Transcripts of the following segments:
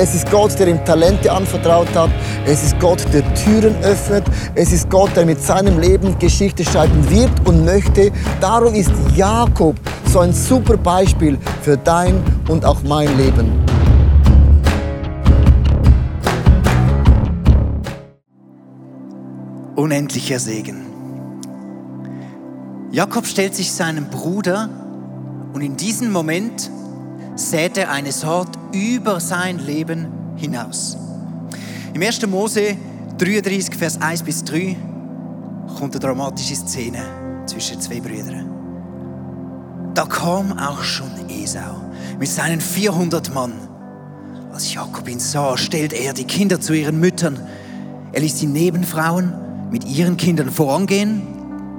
Es ist Gott, der ihm Talente anvertraut hat. Es ist Gott, der Türen öffnet. Es ist Gott, der mit seinem Leben Geschichte schreiben wird und möchte. Darum ist Jakob so ein super Beispiel für dein und auch mein Leben. Unendlicher Segen. Jakob stellt sich seinem Bruder und in diesem Moment sät er eine Saat über sein Leben hinaus. Im 1. Mose 33, Vers 1 bis 3 kommt eine dramatische Szene zwischen zwei Brüdern. Da kam auch schon Esau mit seinen 400 Mann. Als Jakob ihn sah, stellt er die Kinder zu ihren Müttern. Er ließ die Nebenfrauen mit ihren Kindern vorangehen,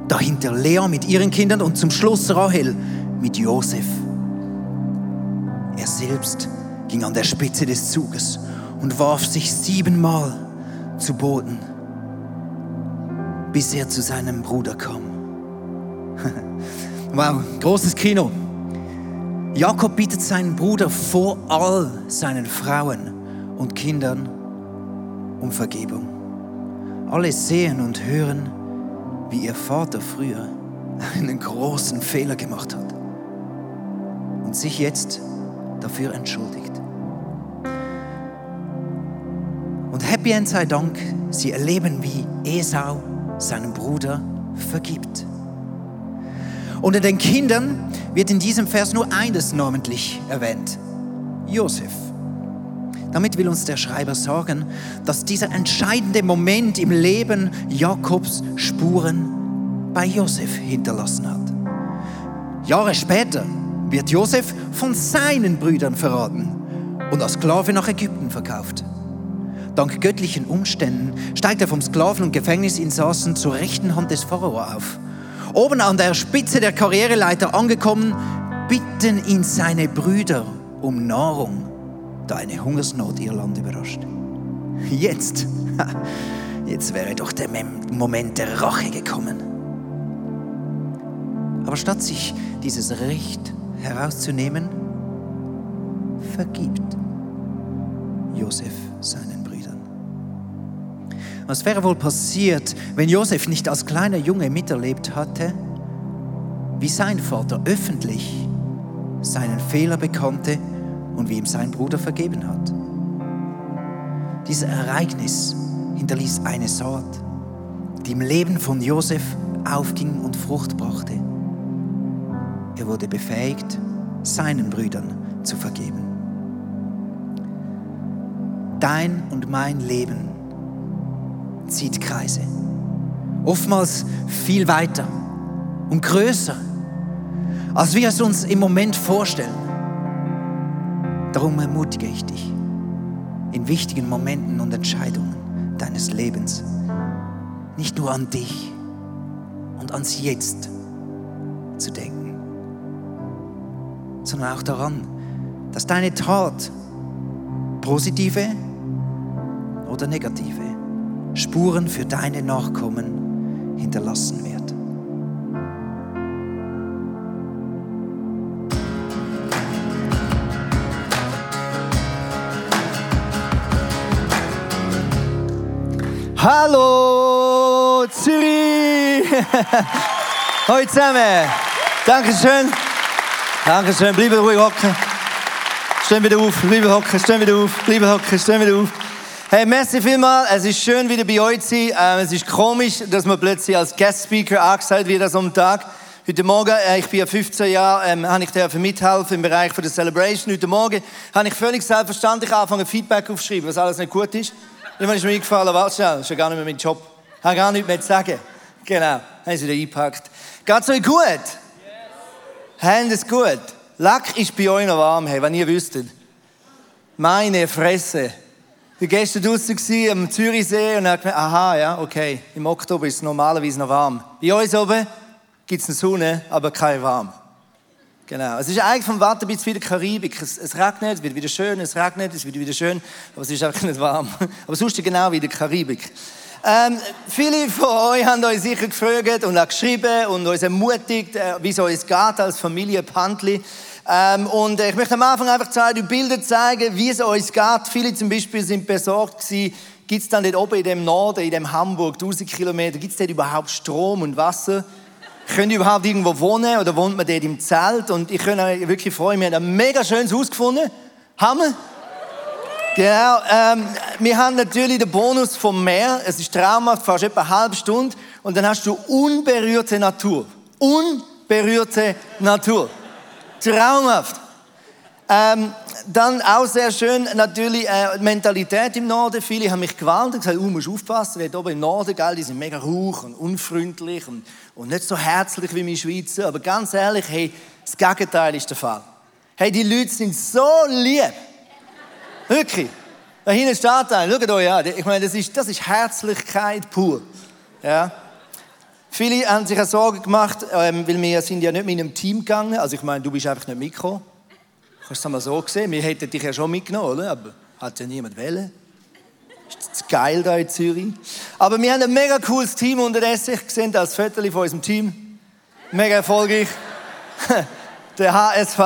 dahinter Lea mit ihren Kindern und zum Schluss Rahel mit Josef. Selbst ging an der Spitze des Zuges und warf sich siebenmal zu Boden, bis er zu seinem Bruder kam. wow, großes Kino. Jakob bittet seinen Bruder vor all seinen Frauen und Kindern um Vergebung. Alle sehen und hören, wie ihr Vater früher einen großen Fehler gemacht hat und sich jetzt dafür entschuldigt. Und Happy End sei Dank, sie erleben, wie Esau seinem Bruder vergibt. Unter den Kindern wird in diesem Vers nur eines namentlich erwähnt, Josef. Damit will uns der Schreiber sagen, dass dieser entscheidende Moment im Leben Jakobs Spuren bei Josef hinterlassen hat. Jahre später wird Josef von seinen Brüdern verraten und als Sklave nach Ägypten verkauft. Dank göttlichen Umständen steigt er vom Sklaven- und Gefängnisinsassen zur rechten Hand des Pharao auf. Oben an der Spitze der Karriereleiter angekommen, bitten ihn seine Brüder um Nahrung, da eine Hungersnot ihr Land überrascht. Jetzt, jetzt wäre doch der Moment der Rache gekommen. Aber statt sich dieses Recht herauszunehmen, vergibt Josef seinen Brüdern. Was wäre wohl passiert, wenn Josef nicht als kleiner Junge miterlebt hatte, wie sein Vater öffentlich seinen Fehler bekannte und wie ihm sein Bruder vergeben hat? Dieses Ereignis hinterließ eine Saat, die im Leben von Josef aufging und Frucht wurde befähigt, seinen Brüdern zu vergeben. Dein und mein Leben zieht Kreise. Oftmals viel weiter und größer, als wir es uns im Moment vorstellen. Darum ermutige ich dich, in wichtigen Momenten und Entscheidungen deines Lebens nicht nur an dich und ans Jetzt zu denken sondern auch daran, dass deine Tat positive oder negative Spuren für deine Nachkommen hinterlassen wird. Hallo Zürich! Hallo zusammen! Dankeschön. Dankeschön. Bleiben ruhig hocken. Stehen wieder auf, bleiben hocken, stehen wieder auf, bleiben hocken, stehen wieder auf. Hey, merci vielmals. Es ist schön, wieder bei euch zu sein. Ähm, es ist komisch, dass man plötzlich als Guest Speaker angesagt wird so einem Tag. Heute Morgen, äh, ich bin ja 15 Jahre, ähm, habe ich dürfen mithelfen im Bereich der Celebration. Heute Morgen habe ich völlig selbstverständlich angefangen, Feedback aufzuschreiben, was alles nicht gut ist. Dann ist mir eingefallen, warte schnell, das ist ja gar nicht mehr mein Job. Ich habe gar nichts mehr zu sagen. Genau, haben sie wieder eingepackt. Geht's euch gut? Haben es gut? Lack ist bei euch noch warm, hey, wenn ihr wüsstet. Meine Fresse. Ich war gestern draußen am Zürichsee und habe gedacht, aha, ja, okay, im Oktober ist es normalerweise noch warm. Bei uns oben gibt es eine Sonne, aber kein warm. Genau. Es ist eigentlich vom Wetter bis wieder Karibik. Es, es regnet, es wird wieder schön, es regnet, es wird wieder schön, aber es ist einfach nicht warm. Aber sonst genau wie der Karibik. Ähm, viele von euch haben euch sicher gefragt und auch geschrieben und uns ermutigt, äh, wie es uns geht als Familie Pantli. Ähm, und ich möchte am Anfang einfach zwei Bilder zeigen, wie es uns geht. Viele zum Beispiel sind besorgt gewesen, gibt es dann dort oben in dem Norden, in dem Hamburg, 1000 Kilometer, gibt es dort überhaupt Strom und Wasser? Könnt ihr überhaupt irgendwo wohnen oder wohnt man dort im Zelt? Und ich kann euch wirklich freuen, wir haben ein mega schönes Haus gefunden. Hammer! Genau, ähm, wir haben natürlich den Bonus vom Meer. Es ist traumhaft, fast etwa eine halbe Stunde. Und dann hast du unberührte Natur. Unberührte Natur. Traumhaft. Ähm, dann auch sehr schön natürlich äh, Mentalität im Norden. Viele haben mich gewarnt und gesagt, du musst aufpassen, dort oben im Norden, gell, die sind mega ruhig und unfreundlich und, und nicht so herzlich wie wir Schweizer. Aber ganz ehrlich, hey, das Gegenteil ist der Fall. Hey, die Leute sind so lieb. Wirklich. Da hinten steht einer, schaut euch an. Ich meine, das ist, das ist Herzlichkeit pur. Ja. Viele haben sich Sorgen gemacht, ähm, weil wir sind ja nicht mit einem Team gegangen. Also ich meine, du bist einfach nicht mitgekommen. Hast du das mal so gesehen? Wir hätten dich ja schon mitgenommen, oder? aber hat ja niemand wählen. Ist geil da in Zürich. Aber wir haben ein mega cooles Team unterdessen. Ich sehe das Foto von unserem Team. Mega erfolgreich. Der HSV.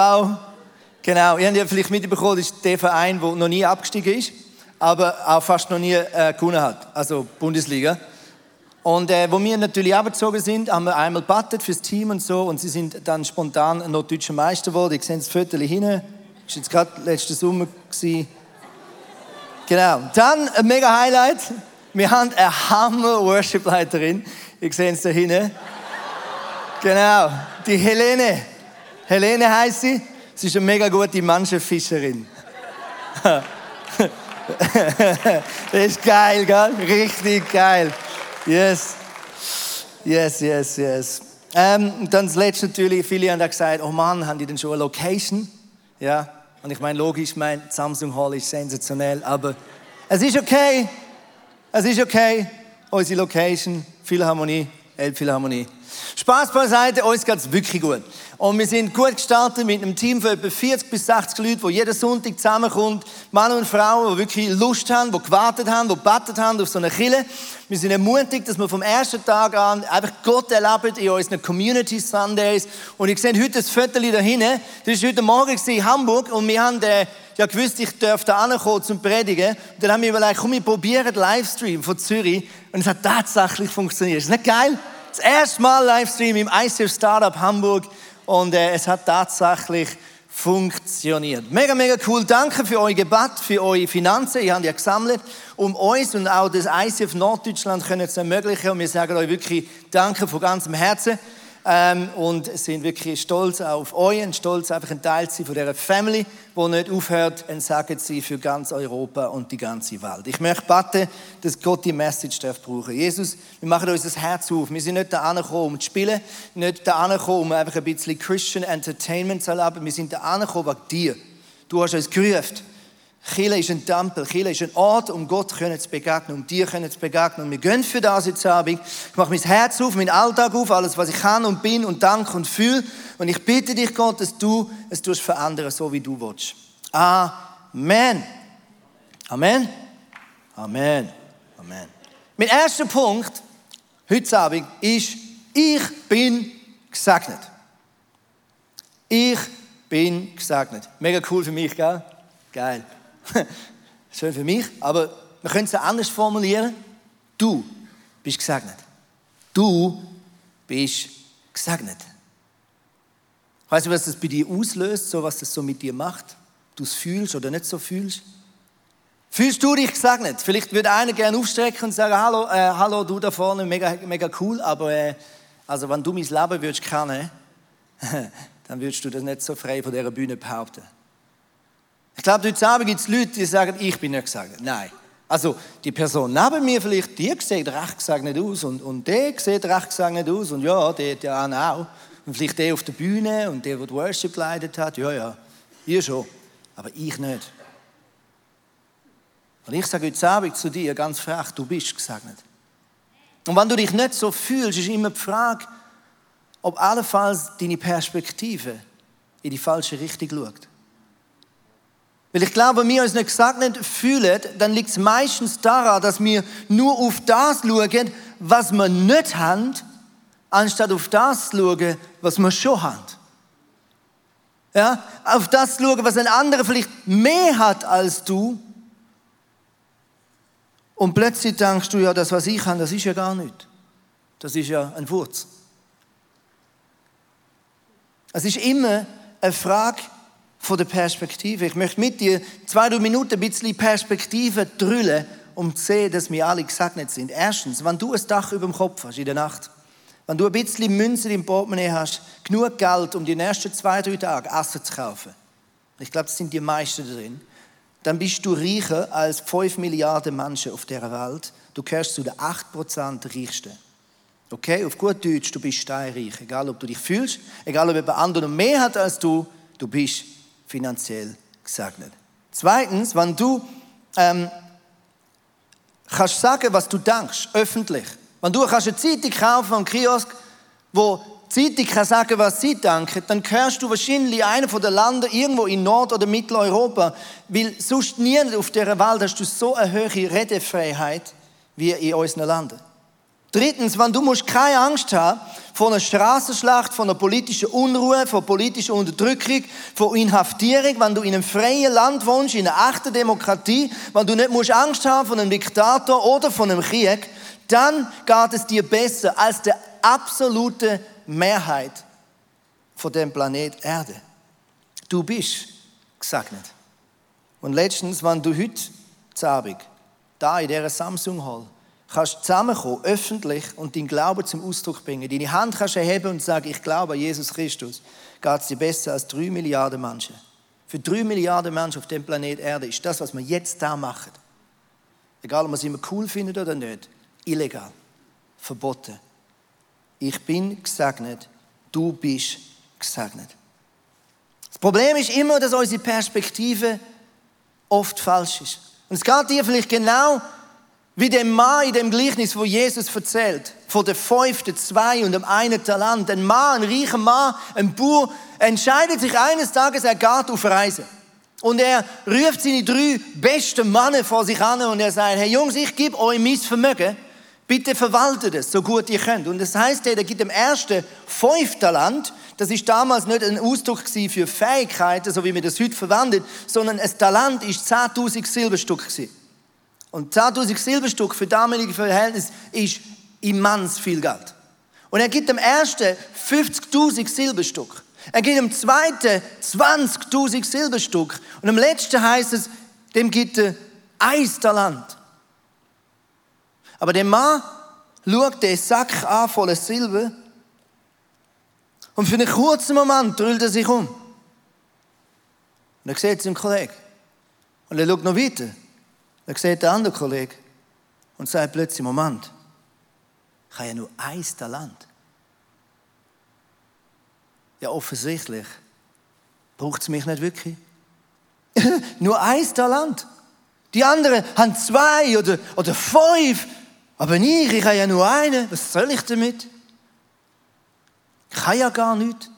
Genau, ihr habt ja vielleicht mitbekommen, das ist der Verein, der noch nie abgestiegen ist, aber auch fast noch nie äh, gewonnen hat. Also Bundesliga. Und äh, wo wir natürlich abgezogen sind, haben wir einmal battet fürs Team und so und sie sind dann spontan noch deutscher Meister geworden. Ich sehe das Viertel hinten. Das war jetzt gerade letzte Sommer. Gewesen. Genau. Dann ein mega Highlight. Wir haben eine Hammer-Worship-Leiterin. Ich sehe es da hinten. Genau. Die Helene. Helene heißt sie. Sie ist eine mega gute Mannschaftsfischerin. das ist geil, gell? Richtig geil. Yes. Yes, yes, yes. Ähm, dann das letzte natürlich, viele haben da gesagt, oh Mann, haben die denn schon eine Location? Ja, und ich meine, logisch, mein Samsung Hall ist sensationell, aber es ist okay. Es ist okay. Unsere Location, Philharmonie, Elbphilharmonie. Spaß beiseite, uns geht es wirklich gut. Und wir sind gut gestartet mit einem Team von etwa 40 bis 60 Leuten, wo jeden Sonntag zusammenkommt. Männer und Frauen, die wirklich Lust haben, die gewartet haben, die gebetet haben auf so eine Kille. Wir sind ermutigt, dass wir vom ersten Tag an einfach Gott erleben in unseren Community Sundays. Und ich sehe heute das Foto da hinten. Das war heute Morgen in Hamburg und wir haben äh, ja gewusst, ich dürfte da ankommen zum Predigen. Und dann haben wir überlegt, komm, wir probieren den Livestream von Zürich. Und es hat tatsächlich funktioniert. Ist nicht geil? Das erste Mal Livestream im ICF Startup Hamburg und äh, es hat tatsächlich funktioniert. Mega, mega cool. Danke für euer Gebet, für eure Finanzen. Ihr habt ja gesammelt, um uns und auch das ICF Norddeutschland können zu ermöglichen. Und wir sagen euch wirklich Danke von ganzem Herzen ähm, und sind wirklich stolz auf euch und stolz, einfach ein Teil zu sein von dieser Family, die nicht aufhört, ein Sagen zu für ganz Europa und die ganze Welt. Ich möchte beten, dass Gott die Message darf brauchen. Jesus, wir machen uns das Herz auf. Wir sind nicht da angekommen, um zu spielen, nicht da angekommen, um einfach ein bisschen Christian Entertainment zu erleben. Wir sind da angekommen wegen dir. Du hast uns gerufen. Chile ist ein Tempel, Chile ist ein Ort, um Gott zu begegnen, um dir zu begegnen. Und wir gehen für das jetzt Abend. Ich mache mein Herz auf, meinen Alltag auf, alles, was ich kann und bin und danke und fühle. Und ich bitte dich, Gott, dass du es tust verändern, so wie du willst. Amen. Amen. Amen. Amen. Mein erster Punkt heute Abend ist, ich bin gesegnet. Ich bin gesegnet. Mega cool für mich, gell? Geil. Schön für mich, aber wir können es anders formulieren. Du bist gesegnet. Du bist gesegnet. Weißt du, was das bei dir auslöst, so was das so mit dir macht? Du es fühlst oder nicht so fühlst? Fühlst du dich gesegnet? Vielleicht würde einer gerne aufstrecken und sagen, hallo, äh, hallo, du da vorne, mega, mega cool, aber äh, also wenn du mein Leben würdest kennen, dann würdest du das nicht so frei von dieser Bühne behaupten. Ich glaube, heute Abend gibt es Leute, die sagen, ich bin nicht gesegnet. Nein. Also, die Person neben mir vielleicht, die sieht recht gesegnet aus und, und der sieht recht gesegnet aus und ja, der, der auch. Und vielleicht der auf der Bühne und der, der die Worship geleitet hat, ja, ja, ihr schon. Aber ich nicht. Und ich sage heute Abend zu dir ganz frech, du bist gesegnet. Und wenn du dich nicht so fühlst, ist immer die Frage, ob allenfalls deine Perspektive in die falsche Richtung schaut. Weil ich glaube, wenn wir uns nicht gesegnet fühlen, dann liegt es meistens daran, dass wir nur auf das schauen, was wir nicht haben, anstatt auf das zu schauen, was wir schon haben. Ja, auf das zu schauen, was ein anderer vielleicht mehr hat als du. Und plötzlich denkst du, ja, das, was ich habe, das ist ja gar nicht. Das ist ja ein Wurz. Es ist immer eine Frage von der Perspektive. Ich möchte mit dir zwei, drei Minuten ein bisschen Perspektive drüllen, um zu sehen, dass wir alle gesegnet sind. Erstens, wenn du ein Dach über dem Kopf hast in der Nacht, wenn du ein bisschen Münzen im Portemonnaie hast, genug Geld, um die nächsten zwei, drei Tage Essen zu kaufen, ich glaube, das sind die meisten drin, dann bist du reicher als 5 Milliarden Menschen auf dieser Welt. Du gehörst zu den 8% Reichsten. Okay, auf gut Deutsch, du bist steinreich. Egal, ob du dich fühlst, egal, ob jemand anderen mehr hat als du, du bist finanziell gesegnet. Zweitens, wenn du ähm, kannst sagen, was du denkst, öffentlich. Wenn du kannst eine Zeitung kaufen am Kiosk, wo die Zeitung kann sagen, was sie denken, dann gehörst du wahrscheinlich einer von den Ländern irgendwo in Nord- oder Mitteleuropa, weil sonst nie auf dieser Welt hast du so eine hohe Redefreiheit wie in unseren Ländern. Drittens, wenn du musst keine Angst haben vor einer Straßenschlacht, von einer politischen Unruhe, von politischer Unterdrückung, von Inhaftierung, wenn du in einem freien Land wohnst, in einer echten Demokratie, wenn du nicht musst Angst haben von einem Diktator oder von einem Krieg, dann geht es dir besser als der absolute Mehrheit von dem Planet Erde. Du bist gesegnet. Und letztens, wenn du heute Abend da in dieser Samsung Hall kannst zusammenkommen, öffentlich, und deinen Glauben zum Ausdruck bringen. Deine Hand kannst erheben und sagen, ich glaube an Jesus Christus, geht es dir besser als drei Milliarden Menschen. Für drei Milliarden Menschen auf dem Planet Erde ist das, was wir jetzt da machen, egal ob man es immer cool findet oder nicht, illegal, verboten. Ich bin gesegnet, du bist gesegnet. Das Problem ist immer, dass unsere Perspektive oft falsch ist. Und es geht dir vielleicht genau wie dem Mann in dem Gleichnis, wo Jesus erzählt, von der fünften, zwei und dem einen Talent. Ein Mann, ein reicher Mann, ein Bauer, entscheidet sich eines Tages, er geht auf Reise. Und er ruft seine drei besten Männer vor sich an und er sagt, hey Jungs, ich gebe euch mein Vermögen, bitte verwaltet es, so gut ihr könnt. Und das heißt, er gibt dem ersten fünf Talent, das ist damals nicht ein Ausdruck für Fähigkeiten, so wie wir das heute verwendet, sondern ein Talent ist 10.000 Silberstück gewesen. Und 10.000 Silberstück für damalige Verhältnisse ist immens viel Geld. Und er gibt dem ersten 50.000 Silberstück. Er gibt dem zweiten 20.000 Silberstück. Und am letzten heißt es, dem gibt er ein Talent. Aber der Mann schaut den Sack an voller Silber und für einen kurzen Moment drüllt er sich um. Und er sieht seinen Kollegen. Und er schaut noch weiter. Dann sieht der andere Kollege und sagt plötzlich, Moment, ich habe ja nur ein Talent. Ja, offensichtlich braucht es mich nicht wirklich. nur ein Talent. Die anderen haben zwei oder, oder fünf. Aber ich, ich habe ja nur einen. Was soll ich damit? Ich kann ja gar nichts.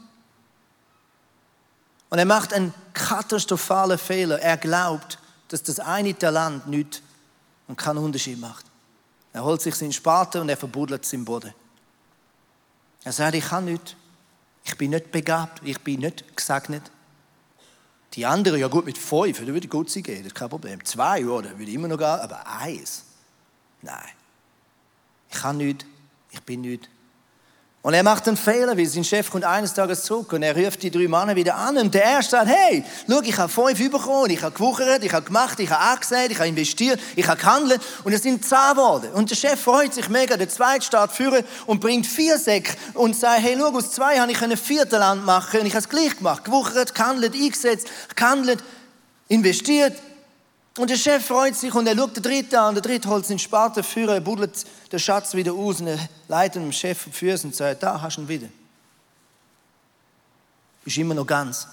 Und er macht einen katastrophalen Fehler. Er glaubt, dass das eine Talent nicht und keinen Unterschied macht. Er holt sich seinen Spaten und er verbuddelt es im Boden. Er sagt, ich kann nicht. Ich bin nicht begabt. Ich bin nicht gesegnet. Die anderen, ja gut, mit fünf, da würde gut sein gehen, das ist kein Problem. Zwei, oder, würde immer noch gehen, aber eins, nein. Ich kann nicht, ich bin nicht und er macht einen Fehler, weil sein Chef kommt eines Tages zurück und er ruft die drei Männer wieder an und der erste sagt, hey, schau, ich habe fünf bekommen, ich habe gewuchert, ich habe gemacht, ich habe angesehen, ich habe investiert, ich habe gehandelt und es sind zehn geworden. Und der Chef freut sich mega, der zweite steht führen und bringt vier Säcke und sagt, hey, schau, aus zwei habe ich ein Viertelland machen und ich habe es gleich gemacht, gewuchert, gehandelt, eingesetzt, gehandelt, investiert und der Chef freut sich und er schaut den Dritten an. Der Dritte holt seinen Spaten für, er buddelt den Schatz wieder aus und er leitet dem Chef auf die Füße und sagt, da hast du ihn wieder. Ist immer noch ganz.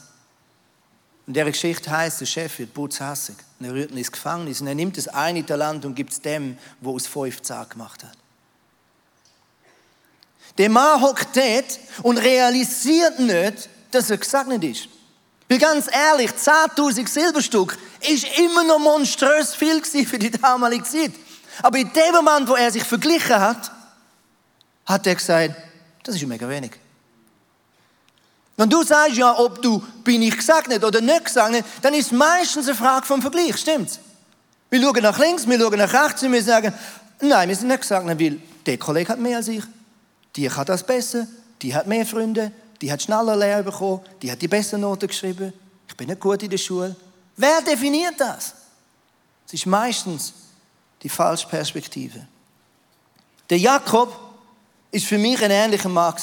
Und der Geschichte heißt, der Chef wird putzhassig. Und er rührt ihn ins Gefängnis und er nimmt das eine Talent und gibt es dem, wo es fünf Zahn gemacht hat. Der Mann hockt dort und realisiert nicht, dass er gesegnet ist. Weil ganz ehrlich, 10.000 Silberstück ist immer noch monströs viel für die damalige Zeit. Aber in dem Moment, wo er sich verglichen hat, hat er gesagt, das ist mega wenig. Wenn du sagst, ja, ob du bin ich gesegnet oder nicht gesegnet, dann ist es meistens eine Frage vom Vergleich, stimmt's? Wir schauen nach links, wir schauen nach rechts und wir sagen, nein, wir sind nicht gesegnet, weil der Kollege hat mehr als ich. Die hat das besser, die hat mehr Freunde, die hat schneller Lehre bekommen, die hat die besseren Noten geschrieben. Ich bin nicht gut in der Schule. Wer definiert das? Es ist meistens die falsche Perspektive. Der Jakob ist für mich ein ähnlicher Mann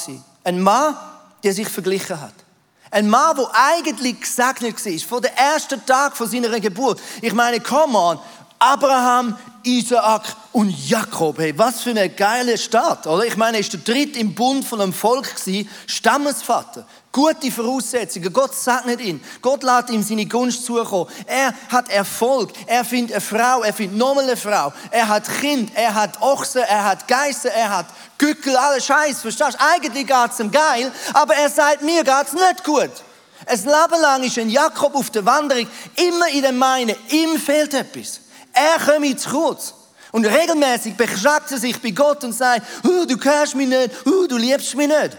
Ein Mann, der sich verglichen hat. Ein Mann, der eigentlich gesegnet war, von dem ersten Tag seiner Geburt. Ich meine, come on, Abraham, Isaak und Jakob. Hey, was für eine geile Stadt, oder? Ich meine, er ist der dritte im Bund von einem Volk gewesen, Stammesvater. Gute Voraussetzungen. Gott segnet ihn. Gott lässt ihm seine Gunst zukommen. Er hat Erfolg. Er findet eine Frau. Er findet nochmal eine Frau. Er hat Kind. Er hat Ochsen. Er hat Geister. Er hat Gückel. Alles Scheiß. Verstehst du? Eigentlich geht es ihm geil. Aber er sagt, mir geht es nicht gut. Ein Leben lang ist ein Jakob auf der Wanderung immer in der Meine, ihm fehlt etwas. Er kommt zu kurz. Und regelmäßig beklagt er sich bei Gott und sagt, oh, du kennst mich nicht, oh, du liebst mich nicht.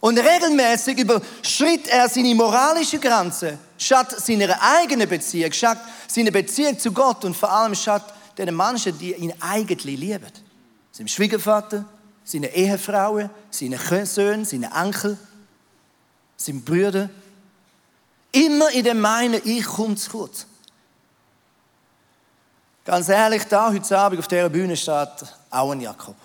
Und regelmäßig überschritt er seine moralische Grenze, statt seiner eigenen Beziehung, statt seiner Beziehung zu Gott und vor allem statt den Menschen, die ihn eigentlich lieben. Seinem Schwiegervater, seine Ehefrauen, seine Söhne, seine Enkel, seine Brüder. Immer in dem Meinen, ich komme zu kurz. Ganz ehrlich, da heute Abend auf dieser Bühne steht auch ein Jakob.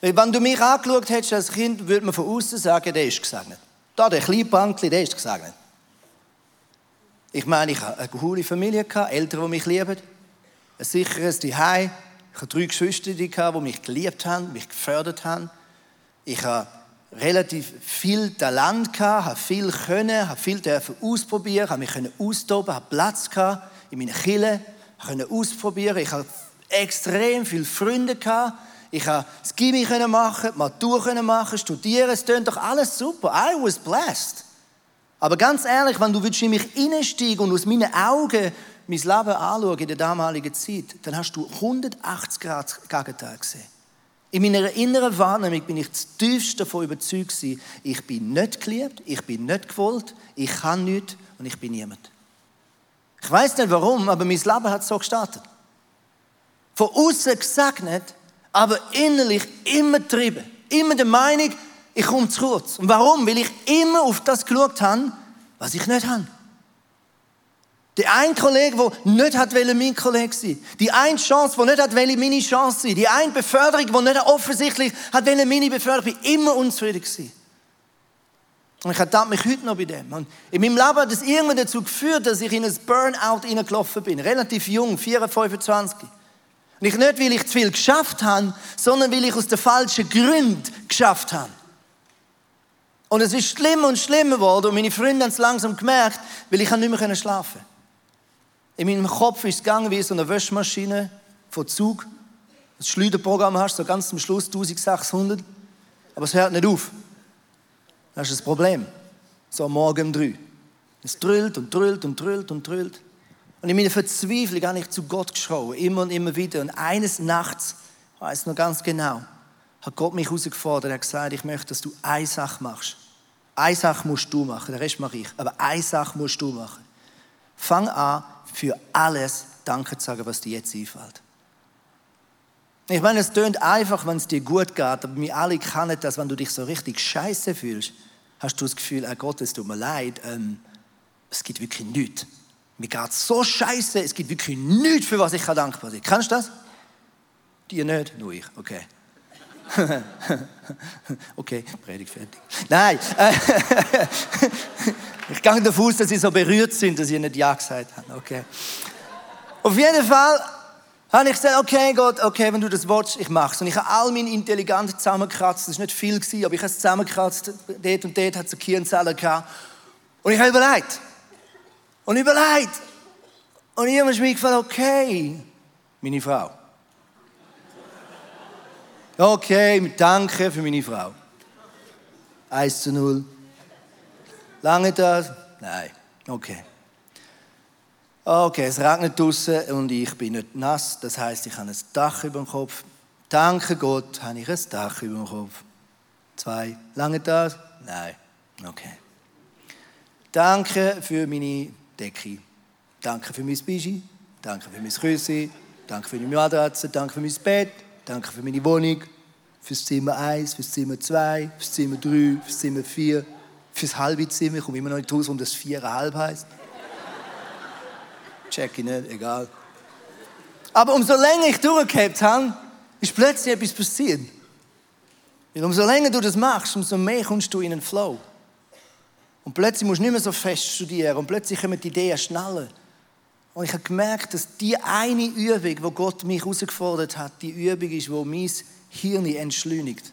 Wenn du mich angeschaut hättest als Kind, würde man von außen sagen, der ist gesegnet. Da, der kleine Bankli, der ist gesegnet. Ich meine, ich hatte eine coole Familie, Eltern, die mich lieben, ein sicheres Zuhause. Ich hatte drei Geschwister, die mich geliebt haben, mich gefördert haben. Ich habe relativ viel Talent habe viel können, habe viel ausprobieren, habe mich austoben, habe Platz in meinen Kille können ausprobieren. Ich hatte extrem viele Freunde gehabt. Ich konnte das Gimmi machen, die Matur machen, studieren. Es klingt doch alles super. I was blessed. Aber ganz ehrlich, wenn du in mich hineinsteigen und aus meinen Augen mein Leben anschauen in der damaligen Zeit, dann hast du 180 Grad Gegenteil gesehen. In meiner inneren Wahrnehmung bin ich tiefst davon überzeugt, ich bin nicht geliebt, ich bin nicht gewollt, ich kann nichts und ich bin niemand. Ich weiß nicht warum, aber mein Leben hat so gestartet. Von außen gesegnet, aber innerlich immer getrieben. Immer der Meinung, ich komme zu kurz. Und warum? Weil ich immer auf das geschaut habe, was ich nicht habe. Der ein Kollege, der nicht hat mein Kollege sein Die eine Chance, die nicht hat meine Chance sein Die eine Beförderung, die nicht offensichtlich hat meine Beförderung. Ich war immer unzufrieden. Gewesen. Und ich ertappe mich heute noch bei dem. Und in meinem Leben hat es irgendwann dazu geführt, dass ich in ein Burnout hineingelaufen bin. Relativ jung, 24, 25. Und ich nicht, weil ich zu viel geschafft habe, sondern weil ich aus den falschen Gründen geschafft habe. Und es ist schlimmer und schlimmer geworden und meine Freunde haben es langsam gemerkt, weil ich nicht mehr schlafen In meinem Kopf ist es gegangen wie so eine Wäschmaschine von Zug. Das Schleuderprogramm hast, so ganz zum Schluss 1600. Aber es hört nicht auf. Das ist das Problem. So am Morgen um drei. Es drüllt und drüllt und drüllt und drüllt. Und in meiner Verzweiflung habe ich zu Gott geschrien, immer und immer wieder. Und eines Nachts, ich weiß noch ganz genau, hat Gott mich herausgefordert. Er hat gesagt, ich möchte, dass du eine Sache machst. Eine Sache musst du machen, den Rest mache ich. Aber eine Sache musst du machen. Fang an, für alles Danke zu sagen, was dir jetzt einfällt. Ich meine, es tönt einfach, wenn es dir gut geht, aber wir alle kennen das, wenn du dich so richtig scheiße fühlst, hast du das Gefühl, oh Gott, es tut mir leid, ähm, es gibt wirklich nichts. Mir geht so scheiße, es gibt wirklich nichts, für was ich dankbar sein kann. Kennst du das? Dir nicht? Nur ich, okay. okay, Predigt fertig. Nein, ich gehe davon aus, dass sie so berührt sind, dass sie nicht Ja gesagt haben. Okay. Auf jeden Fall habe ich gesagt, okay Gott, okay, wenn du das willst, ich mache es. Und ich habe all meine Intelligenz zusammengekratzt. Das war nicht viel, aber ich habe es zusammengekratzt. Dort und dort hat es eine Kirnzelle. Und ich habe überlegt. Und überlegt. Und irgendwann ist mir gefallen, okay, meine Frau. Okay, danke für meine Frau. 1 zu 0. Lange das? Nein. Okay. Okay, es regnet draußen und ich bin nicht nass. Das heißt, ich habe ein Dach über dem Kopf. Danke Gott, habe ich ein Dach über dem Kopf. Zwei. Lange das? Nein. Okay. Danke für meine Decke. Danke für mein Bischi. Danke für mein Küsse. Danke für meine Matratze. Danke für mein Bett. Danke für meine Wohnung. Fürs Zimmer 1, fürs Zimmer 2, fürs Zimmer 3, fürs Zimmer 4, fürs halbe Zimmer. Ich komme immer noch nicht raus, warum das 4,5 heisst. Check ich nicht, egal. Aber umso länger ich durchgehabt habe, ist plötzlich etwas passiert. Weil umso länger du das machst, umso mehr kommst du in einen Flow. Und plötzlich musst du nicht mehr so fest studieren und plötzlich kommen die Ideen schneller. Und ich habe gemerkt, dass die eine Übung, wo Gott mich herausgefordert hat, die Übung ist, wo mein Hirn entschleunigt.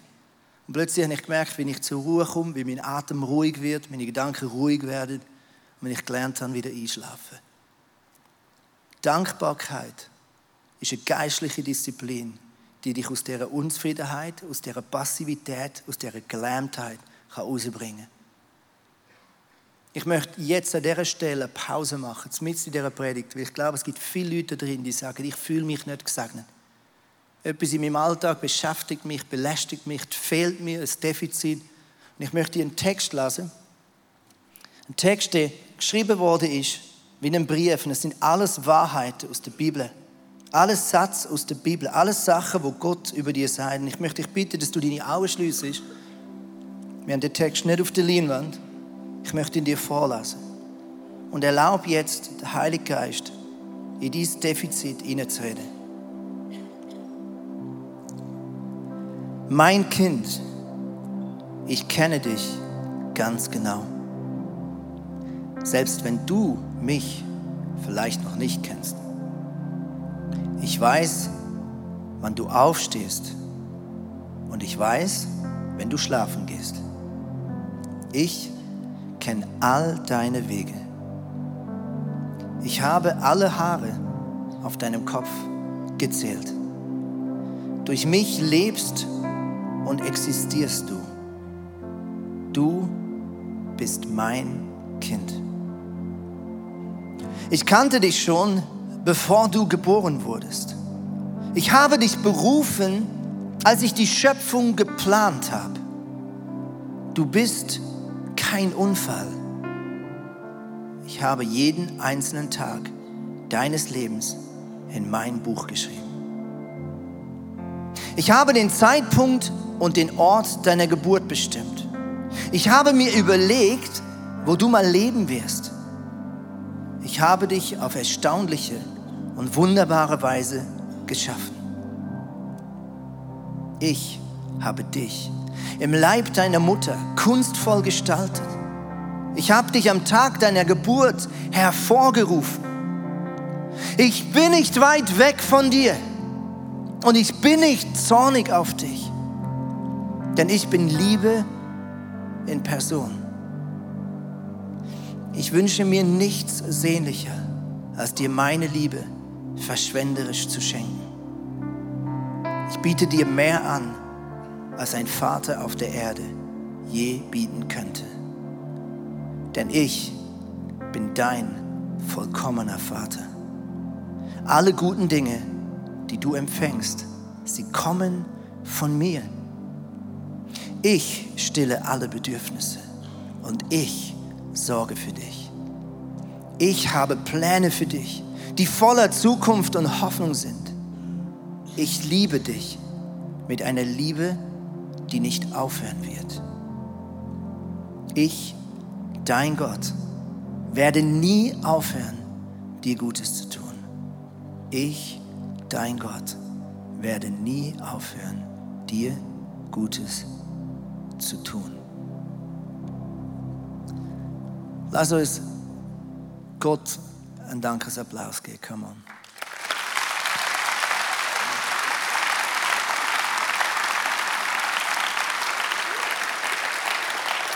Und plötzlich habe ich gemerkt, wie ich zur Ruhe komme, wie mein Atem ruhig wird, meine Gedanken ruhig werden und wenn ich gelernt habe, wieder einschlafen. Dankbarkeit ist eine geistliche Disziplin, die dich aus dieser Unzufriedenheit, aus dieser Passivität, aus dieser Gelähmtheit herausbringen kann. Ich möchte jetzt an dieser Stelle Pause machen, mitten in dieser Predigt, weil ich glaube, es gibt viele Leute drin, die sagen, ich fühle mich nicht gesegnet. Etwas in meinem Alltag beschäftigt mich, belästigt mich, fehlt mir, ein Defizit. Und ich möchte einen Text lesen. Ein Text, der geschrieben worden ist, wie in einem Brief. Und es sind alles Wahrheiten aus der Bibel. Alles Satz aus der Bibel. Alles Sachen, wo Gott über dir sagt. Und ich möchte dich bitten, dass du deine Augen schließt. Wir haben den Text nicht auf der Leinwand. Ich möchte ihn dir vorlassen. Und erlaub jetzt, der Heilige Geist, in dieses Defizit hineinzureden. Mein Kind, ich kenne dich ganz genau. Selbst wenn du mich vielleicht noch nicht kennst. Ich weiß, wann du aufstehst und ich weiß, wenn du schlafen gehst. Ich kenne all deine Wege. Ich habe alle Haare auf deinem Kopf gezählt. Durch mich lebst und existierst du. Du bist mein Kind. Ich kannte dich schon, bevor du geboren wurdest. Ich habe dich berufen, als ich die Schöpfung geplant habe. Du bist kein Unfall. Ich habe jeden einzelnen Tag deines Lebens in mein Buch geschrieben. Ich habe den Zeitpunkt und den Ort deiner Geburt bestimmt. Ich habe mir überlegt, wo du mal leben wirst. Ich habe dich auf erstaunliche und wunderbare Weise geschaffen. Ich habe dich im Leib deiner Mutter kunstvoll gestaltet. Ich habe dich am Tag deiner Geburt hervorgerufen. Ich bin nicht weit weg von dir und ich bin nicht zornig auf dich, denn ich bin Liebe in Person. Ich wünsche mir nichts sehnlicher, als dir meine Liebe verschwenderisch zu schenken. Ich biete dir mehr an, als ein Vater auf der Erde je bieten könnte. Denn ich bin dein vollkommener Vater. Alle guten Dinge, die du empfängst, sie kommen von mir. Ich stille alle Bedürfnisse und ich sorge für dich. Ich habe Pläne für dich, die voller Zukunft und Hoffnung sind. Ich liebe dich mit einer Liebe, die nicht aufhören wird. Ich, dein Gott, werde nie aufhören, dir Gutes zu tun. Ich, dein Gott, werde nie aufhören, dir Gutes zu tun. Lass uns Gott einen Dankesapplaus geben. Come on.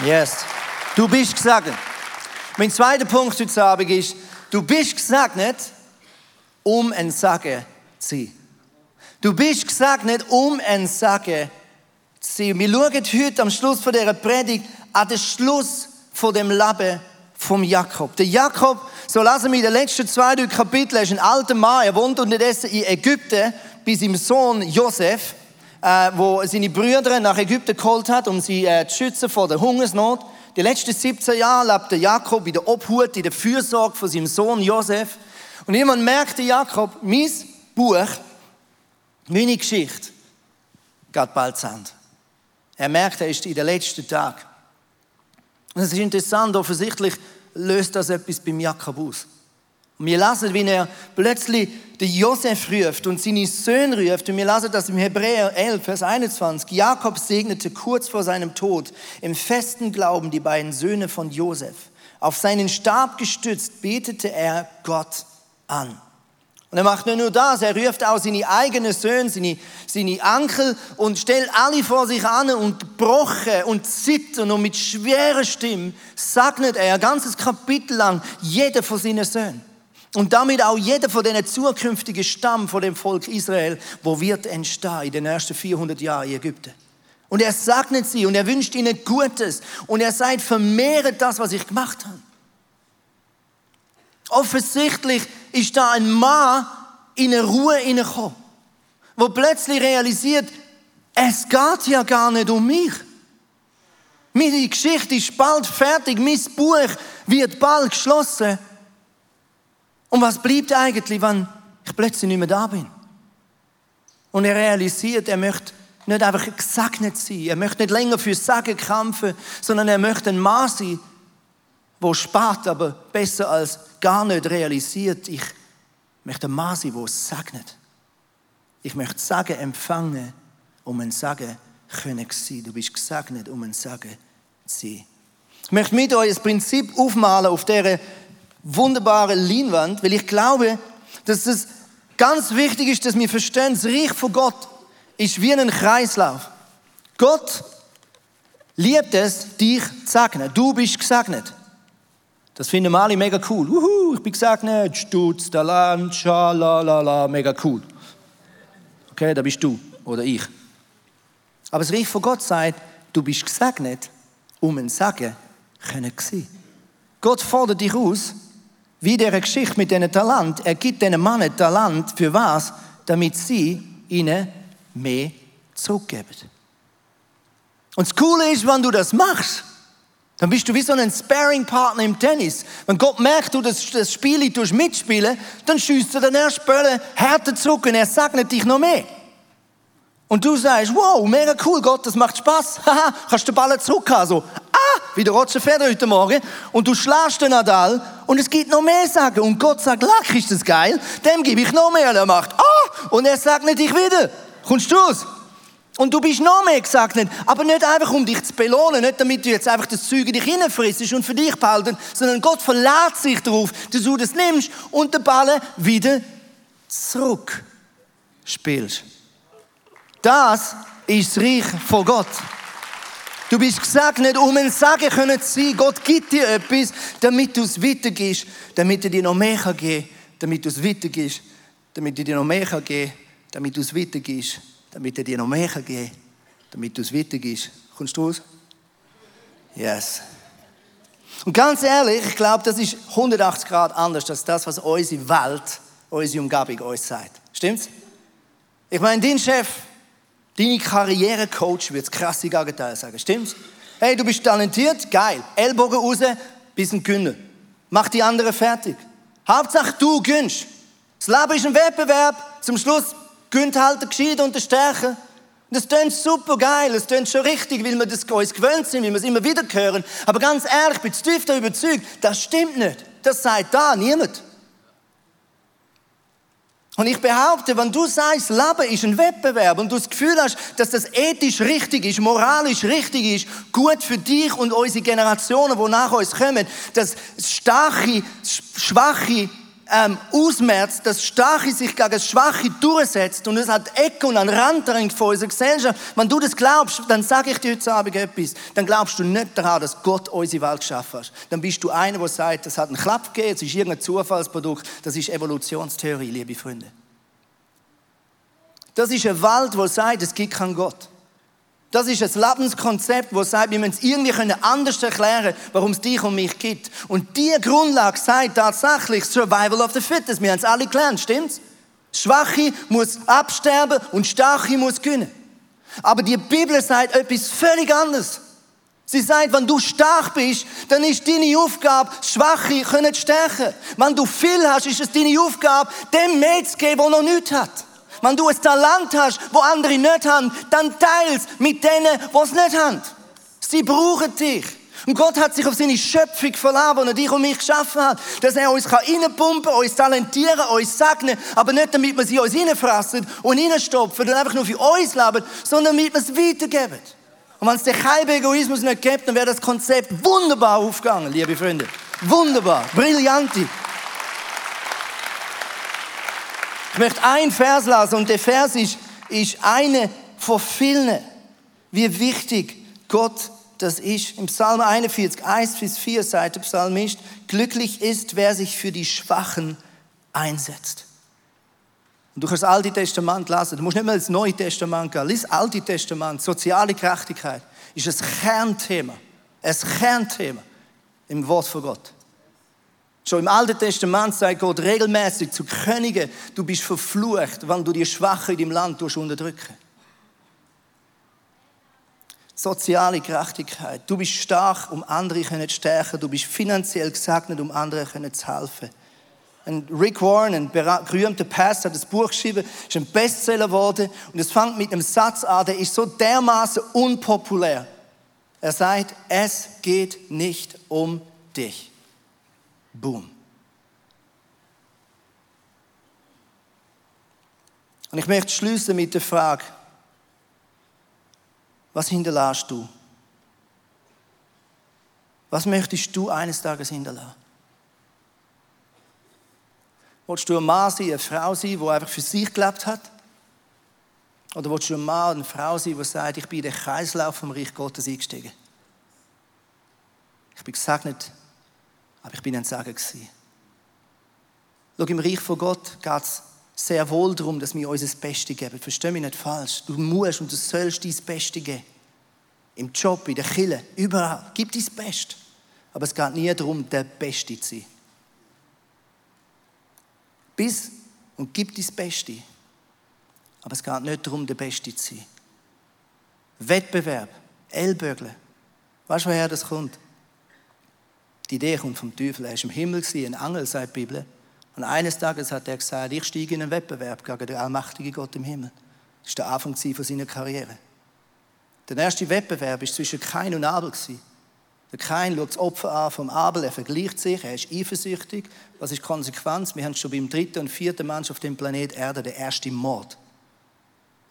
Yes. Du bist gesegnet. Mein zweiter Punkt heute Abend ist, du bist gesegnet, um ein Sagen zu sein. Du bist gesegnet, um ein Sagen zu sein. Wir schauen heute am Schluss von dieser Predigt an den Schluss von dem Leben vom Jakob. Der Jakob, so lassen wir in den letzten zwei, drei Kapiteln, ist ein alter Mann, er wohnt unterdessen in Ägypten bei seinem Sohn Josef, äh, wo seine Brüder nach Ägypten geholt hat, um sie äh, zu schützen vor der Hungersnot. Die letzten 17 Jahre lebt der Jakob in der Obhut, in der Fürsorge von seinem Sohn Josef. Und jemand merkte Jakob, mein Buch, meine Geschichte, geht bald zu Ende. Er merkt, er ist in den letzten Tag. Und es ist interessant, offensichtlich löst das etwas beim Jakob aus. Wir lesen, wie er plötzlich den Josef ruft und seine Söhne ruft. Und wir lesen das im Hebräer 11, Vers 21. Jakob segnete kurz vor seinem Tod im festen Glauben die beiden Söhne von Josef. Auf seinen Stab gestützt betete er Gott an. Und er macht nicht nur das, er ruft auch seine eigenen Söhne, seine, seine Onkel und stellt alle vor sich an und brochen und zittern und mit schwerer Stimme segnet er ein ganzes Kapitel lang jeder von seinen Söhnen. Und damit auch jeder von den zukünftigen Stamm von dem Volk Israel, wo wird entstehen in den ersten 400 Jahren in Ägypten. Und er segnet sie und er wünscht ihnen Gutes und er sagt, vermehret das, was ich gemacht habe. Offensichtlich ist da ein Mann in eine Ruhe hineingekommen, wo plötzlich realisiert, es geht ja gar nicht um mich. Meine Geschichte ist bald fertig, mein Buch wird bald geschlossen. Und was bleibt eigentlich, wenn ich plötzlich nicht mehr da bin? Und er realisiert, er möchte nicht einfach gesegnet sein, er möchte nicht länger für Sagen kämpfen, sondern er möchte ein Mann sein, wo spart, aber besser als gar nicht realisiert. Ich möchte ein Mann sein, wo es segnet. Ich möchte Sagen empfangen, um ein Sagen können sein. Du bist gesegnet, um ein Sagen zu sein. Ich möchte mit euch das Prinzip aufmalen auf dieser wunderbaren Leinwand, weil ich glaube, dass es ganz wichtig ist, dass wir verstehen, das Reich von Gott ist wie ein Kreislauf. Gott liebt es, dich zu segnen. Du bist gesegnet. Das finden alle mega cool. Uhu, ich bin gesegnet, Stutz, Talant, schalalala, mega cool. Okay, da bist du oder ich. Aber das Reich von Gott sagt, du bist gesegnet, um ein Sagen können sein. Gott fordert dich aus, wie der Geschichte mit diesen Talent. Er gibt diesen Mann Talent für was? Damit sie ihnen mehr zurückgeben. Und das Coole ist, wenn du das machst, dann bist du wie so ein Sparring-Partner im Tennis. Wenn Gott merkt, du das, das Spiel mitspielen, dann schießt er den ersten Bälle härter zurück und er segnet dich noch mehr. Und du sagst, wow, mega cool, Gott, das macht Spaß. Haha, kannst du den Ball zurückhaben. So, ah, wie der Roger Federer heute Morgen. Und du schlägst den Nadal und es gibt noch mehr Sagen. Und Gott sagt, lack, ist das geil? Dem gebe ich noch mehr. Und er macht, ah, und er segnet dich wieder. Kommst du raus? Und du bist noch mehr gesegnet, aber nicht einfach, um dich zu belohnen, nicht damit du jetzt einfach das Zeug in dich hineinfrissst und für dich behalten, sondern Gott verlässt sich darauf, dass du das nimmst und den Ball wieder zurück spielst. Das ist das Reich von Gott. Du bist gesegnet, um ein Sagen zu sein. Gott gibt dir etwas, damit du es weitergibst, damit er dir noch mehr geben kann, damit du es weitergibst, damit er dir noch mehr geben kann, damit du es weitergibst damit er dir noch mehr geben kann, damit du es weitergibst. Kommst du raus? Yes. Und ganz ehrlich, ich glaube, das ist 180 Grad anders als das, was unsere Welt, unsere Umgebung uns sagt. Stimmt's? Ich meine, dein Chef, deine Karrierecoach wird das krasse Gegenteil sagen. Stimmt's? Hey, du bist talentiert, geil. Ellbogen raus, bisschen Günner. Mach die anderen fertig. Hauptsache du gönnst. Das Leben ist ein Wettbewerb. Zum Schluss gönnt halt gescheit und der Stärke. Das klingt super geil, das klingt schon richtig, weil wir das uns gewöhnt sind, weil wir es immer wieder hören. Aber ganz ehrlich, ich bin tief überzeugt, das stimmt nicht. Das sagt da niemand. Und ich behaupte, wenn du sagst, Leben ist ein Wettbewerb und du das Gefühl hast, dass das ethisch richtig ist, moralisch richtig ist, gut für dich und unsere Generationen, die nach uns kommen, dass starke, schwache ähm, ausmerzt, dass Starke sich gegen das Schwache durchsetzt und es hat Ecke und einen Rand von unserer Gesellschaft. Wenn du das glaubst, dann sage ich dir heute Abend etwas. Dann glaubst du nicht daran, dass Gott unsere Welt geschaffen hat. Dann bist du einer, der sagt, das hat einen Klapp gegeben, es ist irgendein Zufallsprodukt. Das ist Evolutionstheorie, liebe Freunde. Das ist eine Welt, die sagt, es gibt keinen Gott. Das ist ein Lebenskonzept, das sagt, wir müssen es irgendwie anders erklären warum es dich und mich gibt. Und diese Grundlage sagt tatsächlich Survival of the Fittest. Wir haben es alle gelernt, stimmt's? Schwache muss absterben und Starke muss gewinnen. Aber die Bibel sagt etwas völlig anderes. Sie sagt, wenn du stark bist, dann ist deine Aufgabe, Schwache können stärken. Wenn du viel hast, ist es deine Aufgabe, dem mehr zu geben, der noch nichts hat. Wenn du ein Talent hast, wo andere nicht haben, dann teils mit denen, die es nicht haben. Sie brauchen dich. Und Gott hat sich auf seine Schöpfung verlassen, die dich und mich geschaffen hat. Dass er uns reinpumpen kann, uns talentieren, uns segnen. Aber nicht, damit wir sie uns reinfressen und reinstopfen und einfach nur für uns leben, sondern damit wir es weitergeben. Und wenn es den keinen Egoismus nicht gibt, dann wäre das Konzept wunderbar aufgegangen, liebe Freunde. Wunderbar, brillante. Ich möchte einen Vers lesen und der Vers ist, ist eine von vielen, wie wichtig Gott das ist. Im Psalm 41, 1 bis 4 sagt der Psalmist, glücklich ist, wer sich für die Schwachen einsetzt. Und du kannst das Alte Testament lesen. Du musst nicht mal ins Neue Testament gehen. Lies das Alte Testament. Soziale Gerechtigkeit ist ein Kernthema. Ein Kernthema im Wort von Gott. Schon im Alten Testament sagt Gott regelmäßig zu Königen, du bist verflucht, wenn du die Schwachen in deinem Land unterdrücken. Soziale Gerechtigkeit. Du bist stark, um andere zu stärken. Du bist finanziell gesegnet, um anderen zu helfen. Ein Rick Warren, ein berühmter Pastor, hat das Buch geschrieben, ist ein Bestseller geworden und es fängt mit einem Satz an, der ist so dermaßen unpopulär. Er sagt, es geht nicht um dich. Boom. Und ich möchte schließen mit der Frage, was hinterlässt du? Was möchtest du eines Tages hinterlassen? Willst du ein Mann sein, eine Frau sein, die einfach für sich gelebt hat? Oder willst du ein Mann, eine Frau sein, die sagt, ich bin in den Kreislauf vom Reich Gottes eingestiegen? Ich bin gesegnet, aber ich bin ein Segen gewesen. Schau, im Reich von Gott geht es sehr wohl darum, dass wir uns das Beste geben. Versteh mich nicht falsch. Du musst und du sollst dein Beste geben. Im Job, in der Kille, überall. Gib dein Beste. Aber es geht nie darum, der Beste zu sein. Bis und gib dein Beste. Aber es geht nicht darum, der Beste zu sein. Wettbewerb, Ellbögeln. Weißt du, woher das kommt? Die Idee kommt vom Teufel. Er war im Himmel, ein Engel, sagt die Bibel. Und eines Tages hat er gesagt, ich steige in einen Wettbewerb gegen den allmächtigen Gott im Himmel. Das war der Anfang seiner Karriere. Der erste Wettbewerb war zwischen Kain und Abel. Der Kain schaut das Opfer an vom Abel, er vergleicht sich, er ist eifersüchtig. Was ist die Konsequenz? Wir haben schon beim dritten und vierten Mensch auf dem Planet Erde den ersten Mord.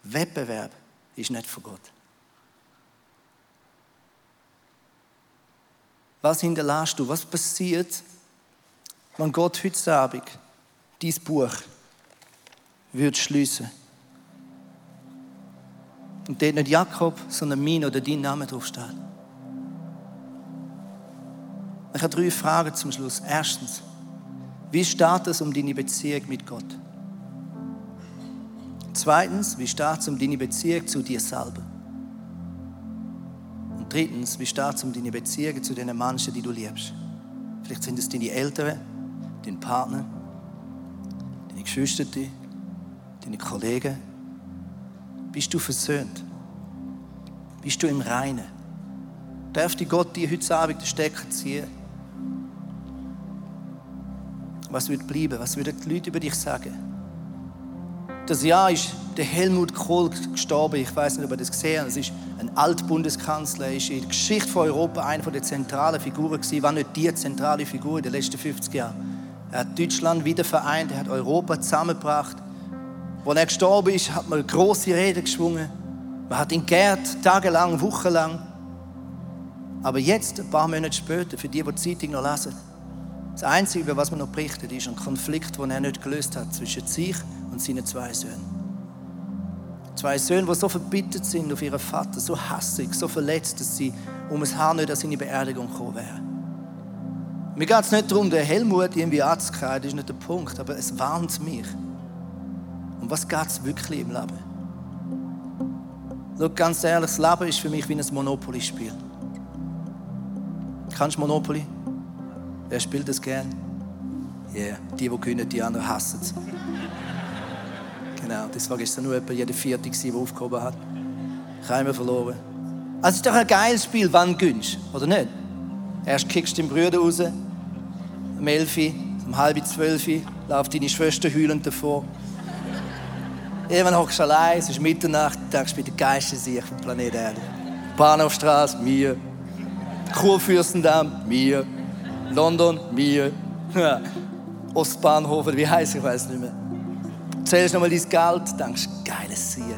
Wettbewerb ist nicht von Gott. Was hinterlässt du? Was passiert, wenn Gott heute Abend dein Buch würde schliessen und dort nicht Jakob, sondern mein oder dein Name draufsteht? Ich habe drei Fragen zum Schluss. Erstens, wie steht es um deine Beziehung mit Gott? Zweitens, wie steht es um deine Beziehung zu dir selber? Drittens, wie steht es um deine Beziehung zu den Menschen, die du liebst? Vielleicht sind es deine Eltern, dein Partner, deine Geschwister, deine Kollegen. Bist du versöhnt? Bist du im Reinen? Darf die Gott dir heute Abend den Stecker ziehen? Was wird bleiben? Was würden die Leute über dich sagen? Das Jahr ist der Helmut Kohl gestorben. Ich weiß nicht, ob ihr das gesehen habt. Es ist ein Altbundeskanzler. Er ist in der Geschichte von Europa eine der zentralen Figuren gewesen. War nicht die zentrale Figur in den letzten 50 Jahren. Er hat Deutschland wieder vereint, er hat Europa zusammengebracht. Als er gestorben ist, hat man große Reden geschwungen. Man hat ihn geehrt, tagelang, wochenlang. Aber jetzt, ein paar Monate später, für die, die die Zeitung noch lesen, das Einzige, über was man noch berichtet, ist ein Konflikt, den er nicht gelöst hat zwischen sich und seinen zwei Söhnen. Zwei Söhne, die so verbittert sind auf ihren Vater, so hassig, so verletzt, dass sie um ein Haar nicht an seine Beerdigung gekommen wären. Mir geht es nicht darum, den Helmut irgendwie anzukreiden, das ist nicht der Punkt, aber es warnt mich. Um was geht es wirklich im Leben? Schau, ganz ehrlich, das Leben ist für mich wie ein Monopoly-Spiel. Kannst du Monopoly? Wer spielt das gern? Ja, yeah. die, die gewinnen, die anderen hassen es. Genau, das war gestern nur etwa jeder Vierte, der aufgehoben hat. Keiner verloren. Also es ist doch ein geiles Spiel, wann du gewinnst, oder nicht? Erst kickst du den Brüder raus, um 11 um halb zwölf läuft deine Schwester heulend davor. Irgendwann hockst du allein, es ist Mitternacht, denkst bei der geilsten Sicht vom Planet Erde. Bahnhofstraße, mir. Kurfürstendamm, mir. London, mir. Ostbahnhof, wie heißt ich weiß nicht mehr. Zählst nochmal dein Geld, denkst, geiles Sieg.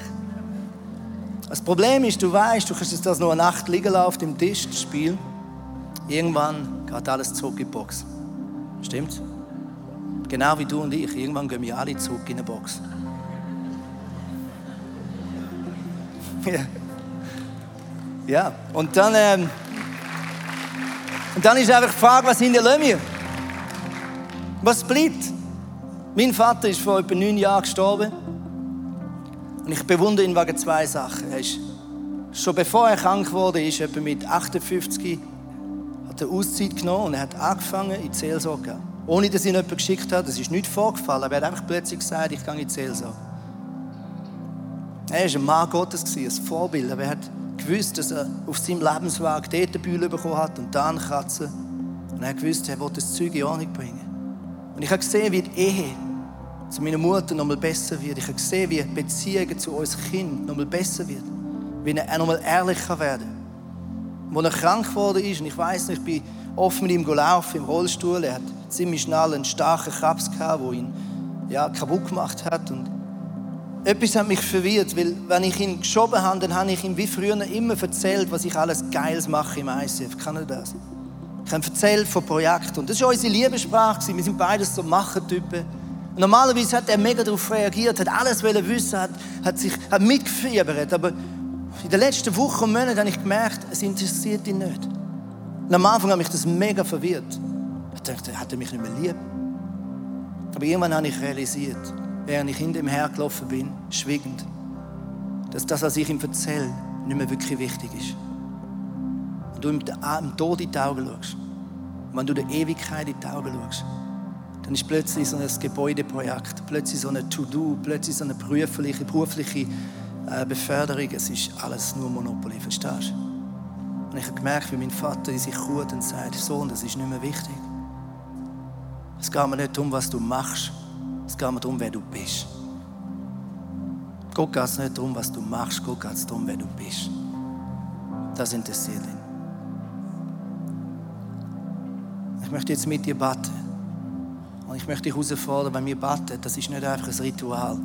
Das Problem ist, du weißt, du kannst das nur eine Nacht liegen auf dem Tisch, das Spiel. Irgendwann geht alles zurück in die Box. Stimmt's? Genau wie du und ich. Irgendwann gehen wir alle zurück in eine Box. Ja. ja. Und dann, ähm, und dann ist einfach die Frage, was hinterlassen wir? Was bleibt? Mein Vater ist vor etwa neun Jahren gestorben. Und ich bewundere ihn wegen zwei Sachen. Er ist, schon bevor er krank wurde, ist etwa mit 58 hat er Auszeit genommen und er hat angefangen in die Seelsorge Ohne dass ihn jemand geschickt hat. Das ist nicht vorgefallen. Er hat einfach plötzlich gesagt, ich gehe in die Seelsorge. Er war ein Mann Gottes, ein Vorbild. Aber er hat gewusst, dass er auf seinem Lebensweg dort eine Bühne bekommen hat und da eine Katze. Und er hat gewusst, er wollte das Zeug in Ordnung bringen. Und ich habe gesehen, wie die Ehe zu meiner Mutter nochmal besser wird. Ich habe gesehen, wie die Beziehung zu unserem Kind nochmal besser wird. Wie er nochmal ehrlich werden kann. Als er krank geworden ist, und ich weiß nicht, ich bin oft mit ihm gelaufen im Rollstuhl, er hat ziemlich schnell einen starken Krebs gehabt, der ihn ja, kaputt gemacht hat. Und etwas hat mich verwirrt, weil wenn ich ihn geschoben habe, dann habe ich ihm wie früher immer erzählt, was ich alles Geiles mache im ICF. Kann er das? Ich habe erzählt von Projekten. Und das war unsere Liebessprache. Wir sind beides so Machertypen. Normalerweise hat er mega darauf reagiert, hat alles wissen, hat, hat, sich, hat mitgefiebert. Aber in den letzten Wochen und Monaten habe ich gemerkt, es interessiert ihn nicht. Und am Anfang hat mich das mega verwirrt. Ich dachte, hat er mich nicht mehr lieb? Aber irgendwann habe ich realisiert, während ich hinter ihm hergelaufen bin, schwiegend, dass das, was ich ihm erzähle, nicht mehr wirklich wichtig ist. Wenn du im Tod in die Augen schaust, wenn du der Ewigkeit in die Augen schaust, dann ist plötzlich so ein Gebäudeprojekt, plötzlich so eine To-Do, plötzlich so eine berufliche, berufliche äh, Beförderung. Es ist alles nur Monopoly, verstehst du? Und ich habe gemerkt, wie mein Vater in sich ruht und sagt, Sohn, das ist nicht mehr wichtig. Es geht mir nicht darum, was du machst, es geht mir darum, wer du bist. Gott geht es nicht darum, was du machst, Gott geht es darum, wer du bist. Das interessiert ihn. Ich möchte jetzt mit dir beten. Und ich möchte dich herausfordern, wenn wir beten, das ist nicht einfach ein Ritual.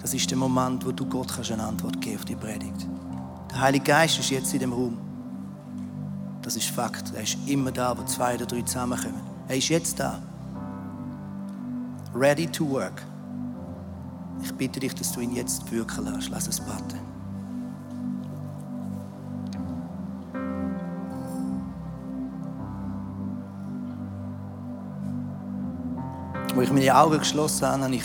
Das ist der Moment, wo du Gott kannst eine Antwort geben auf die Predigt. Der Heilige Geist ist jetzt in dem Raum. Das ist Fakt. Er ist immer da, wo zwei oder drei zusammenkommen. Er ist jetzt da ready to work. Ich bitte dich, dass du ihn jetzt wirken lässt. Lass es beten. Als ich meine Augen geschlossen habe, habe ich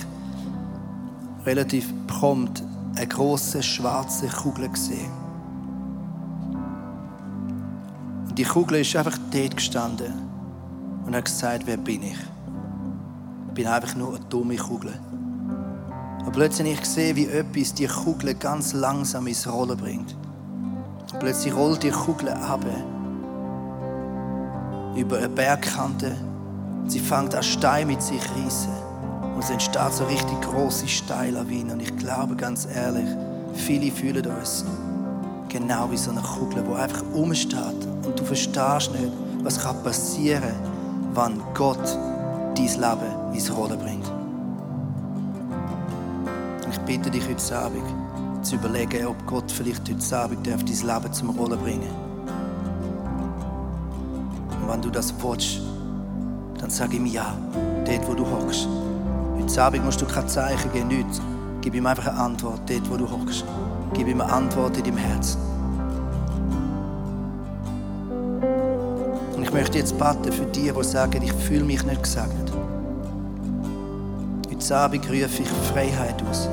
relativ prompt eine große schwarze Kugel gesehen. Und die Kugel ist einfach dort gestanden und hat gesagt, wer bin ich? bin einfach nur eine dumme Kugel. Und plötzlich habe ich gesehen, wie etwas die Kugel ganz langsam ins Rollen bringt. Und plötzlich rollt die Kugel ab über eine Bergkante. Sie fängt an Stein mit sich reißen. Und es entsteht so richtig große Steillawinen. Und ich glaube ganz ehrlich, viele fühlen uns genau wie so eine Kugel, die einfach umsteht. Und du verstehst nicht, was passieren kann, wenn Gott dein Leben ins Rollen bringt. Ich bitte dich heute Abend zu überlegen, ob Gott vielleicht heute Abend dein Leben zum Rollen bringen Und wenn du das willst, dann sag ihm ja, dort wo du hockst. Heute Abend musst du kein Zeichen geben, nichts. Gib ihm einfach eine Antwort, dort wo du hockst. Gib ihm eine Antwort in deinem Herzen. Und ich möchte jetzt beten für die, die sagen, ich fühle mich nicht gesegnet. Heute Abend rufe ich Freiheit aus.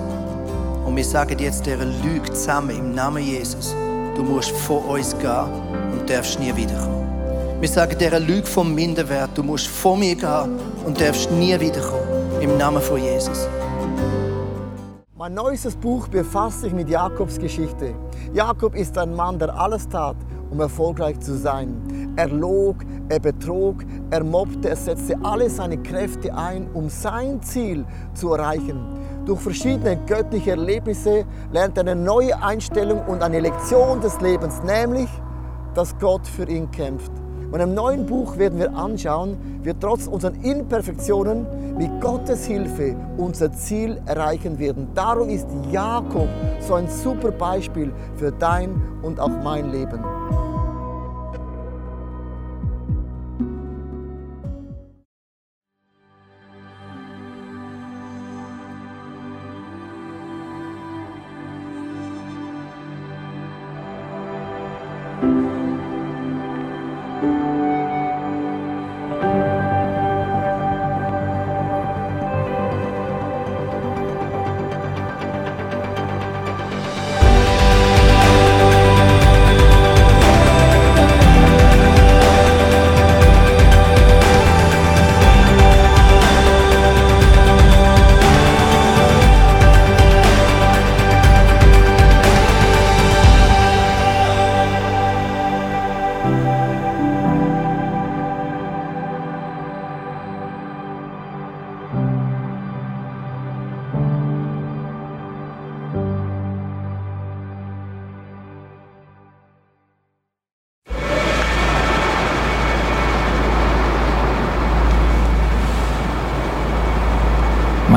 Und wir sagen jetzt dieser Lüge zusammen im Namen Jesus, du musst von uns gehen und darfst nie wiederkommen. Wir sagen dieser Lüge vom Minderwert, du musst von mir gehen und darfst nie wiederkommen. Im Namen von Jesus. Mein neuestes Buch befasst sich mit Jakobs Geschichte. Jakob ist ein Mann, der alles tat, um erfolgreich zu sein. Er log, er betrog, er mobbte, er setzte alle seine Kräfte ein, um sein Ziel zu erreichen. Durch verschiedene göttliche Erlebnisse lernt er eine neue Einstellung und eine Lektion des Lebens, nämlich, dass Gott für ihn kämpft. Und im neuen Buch werden wir anschauen, wie trotz unseren Imperfektionen mit Gottes Hilfe unser Ziel erreichen werden. Darum ist Jakob so ein super Beispiel für dein und auch mein Leben.